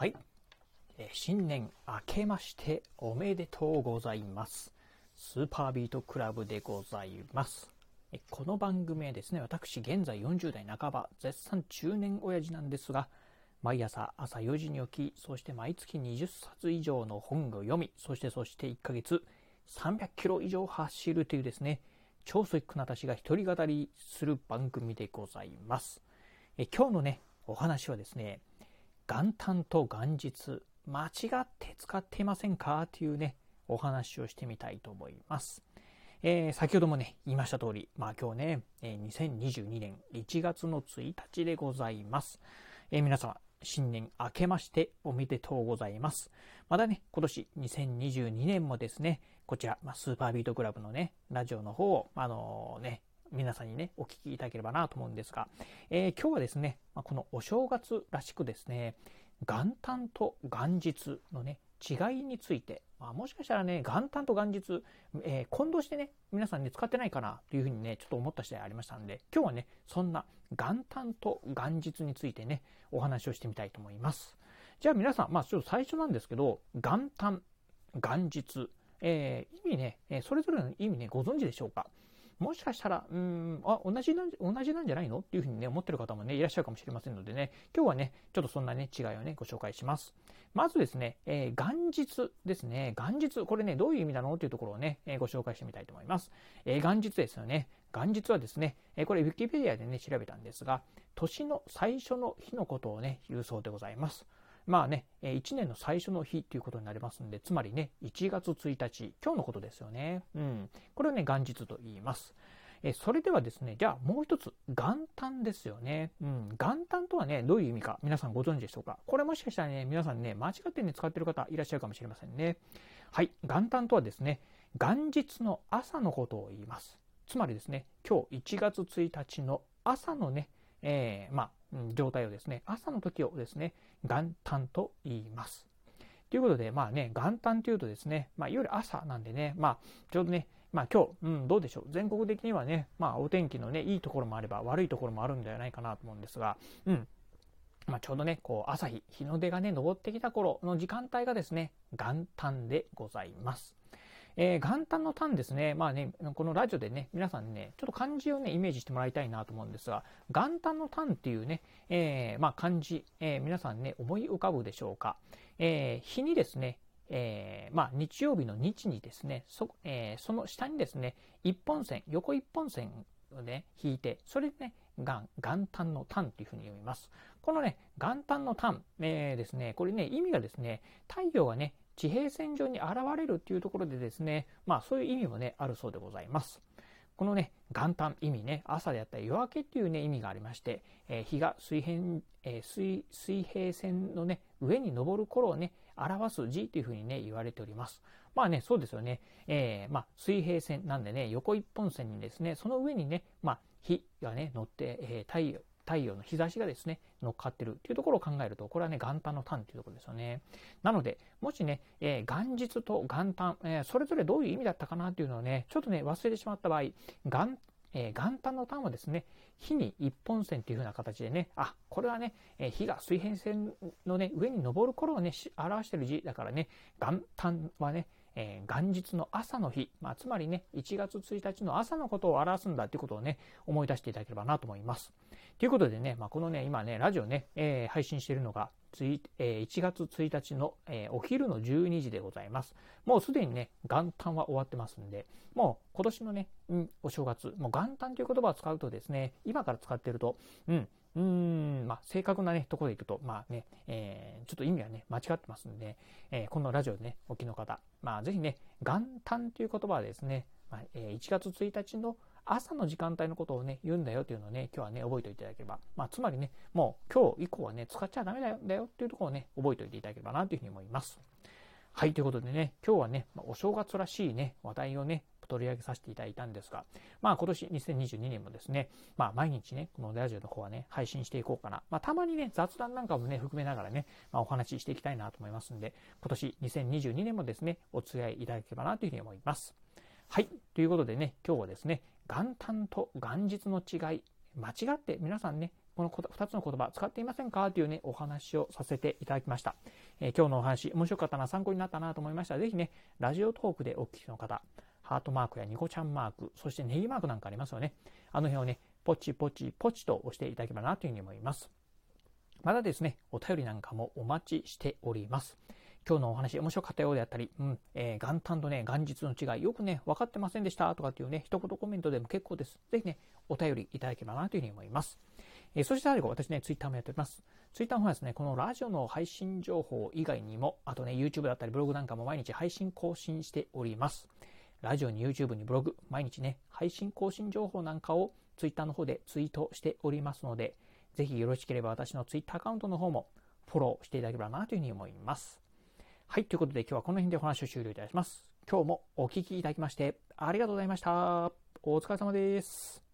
はい。え新年明けましておめでとうございます。スーパービートクラブでございます。えこの番組はですね、私現在40代半ば、絶賛中年親父なんですが、毎朝朝4時に起き、そして毎月20冊以上の本を読み、そしてそして1ヶ月300キロ以上走るというですね、超ストイックな私が一人語りする番組でございます。え今日のね、お話はですね、元旦と元日、間違って使っていませんか？というね、お話をしてみたいと思います。えー先ほどもね、言いました通り、まあ今日ね、え2022年1月の1日でございます。えー皆様、新年明けましておめでとうございます。まだね、今年2022年もですね、こちら、まあ、スーパービートクラブのね、ラジオの方を、あのね、皆さんにね、お聞きいただければなと思うんですが、えー今日はですね、まこのお正月らしくですね、元旦と元日のね、違いについて、まあ、もしかしたらね、元旦と元日、えー混同してね、皆さんね、使ってないかなというふうにね、ちょっと思った次第ありましたんで、今日はね、そんな元旦と元日についてね、お話をしてみたいと思います。じゃあ皆さん、まあちょっと最初なんですけど、元旦、元日、えー意味ね、それぞれの意味ね、ご存知でしょうか？もしかしたら、うん、あ、同じなん、同じなんじゃないの？っていうふうにね、思ってる方もね、いらっしゃるかもしれませんのでね、今日はね、ちょっとそんなね、違いをね、ご紹介します。まずですね、えー元日ですね。元日、これね、どういう意味なの？っていうところをね、えーご紹介してみたいと思います。えー元日ですよね。元日はですね、えこれ、ウィキペディアでね、調べたんですが、年の最初の日のことをね、言うそうでございます。まあね、1年の最初の日ということになりますんで、つまりね、1月1日、今日のことですよね。うん。これをね、元日と言います。えそれではですね、じゃあもう一つ、元旦ですよね。うん。元旦とはね、どういう意味か、皆さんご存知でしょうか？これもしかしたらね、皆さんね、間違ってね、使ってる方いらっしゃるかもしれませんね。はい。元旦とはですね、元日の朝のことを言います。つまりですね、今日1月1日の朝のね、えーまあ、状態をですね、朝の時をですね、元旦と言います。ということで、まあね、元旦というとですね、まあ、いわゆる朝なんでね、まあ、ちょうどね、まあ今日、うん、どうでしょう。全国的にはね、まあお天気のね、いいところもあれば悪いところもあるんではないかなと思うんですが、うん。まあちょうどね、こう朝日、日の出がね、昇ってきた頃の時間帯がですね、元旦でございます。えー元旦の旦ですね、まあね、このラジオでね、皆さんね、ちょっと漢字をね、イメージしてもらいたいなと思うんですが、元旦の旦っていうね、えーまあ漢字、えー皆さんね、思い浮かぶでしょうか。えー日にですね、えーまあ日曜日の日にですね、そ,、えーその下にですね、一本線、横一本線をね、引いて、それでね、元、元旦の旦というふうに読みます。このね、元旦の旦、えーですね、これね、意味がですね、太陽がね、地平線上に現れるっていうところでですね、まあそういう意味もね、あるそうでございます。このね、元旦意味ね、朝であったり夜明けっていうね、意味がありまして、えー日が水平、えー水水平線のね、上に昇る頃をね、表す字というふうにね、言われております。まあね、そうですよね。えーまあ、水平線なんでね、横一本線にですね、その上にね、まあ、日がね、乗って、えー太陽、太陽の日差しがですね、乗っかってるっていうところを考えると、これはね、元旦の旦っていうところですよね。なので、もしね、えー元日と元旦、えーそれぞれどういう意味だったかなっていうのをね、ちょっとね、忘れてしまった場合、元えー元旦の旦はですね、火に一本線というふうな形でね、あ、これはね、えー火が水平線のね、上に昇る頃をね、表してる字だからね、元旦はね、えー元日の朝の日、まあ、つまりね、1月1日の朝のことを表すんだということをね、思い出していただければなと思います。ということでね、まあ、このね、今ね、ラジオね、えー配信しているのが、ついえー1月1日の、えーお昼の12時でございます。もうすでにね、元旦は終わってますんで、もう今年のね、うん、お正月、もう元旦という言葉を使うとですね、今から使ってると、うん、うーん、まあ、正確なね、ところでいくと、まあね、えーちょっと意味はね、間違ってますんで、えーこのラジオでね、お聞きの方、まあ、ぜひね、元旦という言葉はですね、まあえ1月1日の朝の時間帯のことをね、言うんだよっていうのをね、今日はね、覚えておいていただければ、まあ、つまりね、もう今日以降はね、使っちゃダメだよだよっていうところをね、覚えておいていただければなというふうに思います。はい、ということでね、今日はね、まお正月らしいね、話題をね、取り上げさせていただいたんですが、まあ今年2022年もですね、まあ毎日ね、このラジオの方はね、配信していこうかな。まあたまにね、雑談なんかもね、含めながらね、まあお話ししていきたいなと思いますんで、今年2022年もですね、お付き合いいただければなというふうに思います。はい。ということでね、今日はですね、元旦と元日の違い、間違って皆さんね、この2つの言葉使っていませんか？というね、お話をさせていただきました。えー、今日のお話、面白かったな、参考になったなと思いましたら、ぜひね、ラジオトークでお聞きの方、ハートマークやニコちゃんマーク、そしてネギマークなんかありますよね。あの辺をね、ポチポチポチと押していただければなというふうに思います。またですね、お便りなんかもお待ちしております。今日のお話面白かったようであったり、うん、えー、元旦とね、元日の違い、よくね、分かってませんでしたとかっていうね、一言コメントでも結構です。ぜひね、お便りいただければなというふうに思います。えー、そして最後、私ね、ツイッターもやっております。ツイッターの方はですね、このラジオの配信情報以外にも、あとね、YouTube だったりブログなんかも毎日配信更新しております。ラジオに YouTube にブログ、毎日ね、配信更新情報なんかをツイッターの方でツイートしておりますので、ぜひよろしければ私のツイッターアカウントの方もフォローしていただければなというふうに思います。はい、ということで今日はこの辺でお話を終了いたします。今日もお聴きいただきましてありがとうございました。お疲れ様です。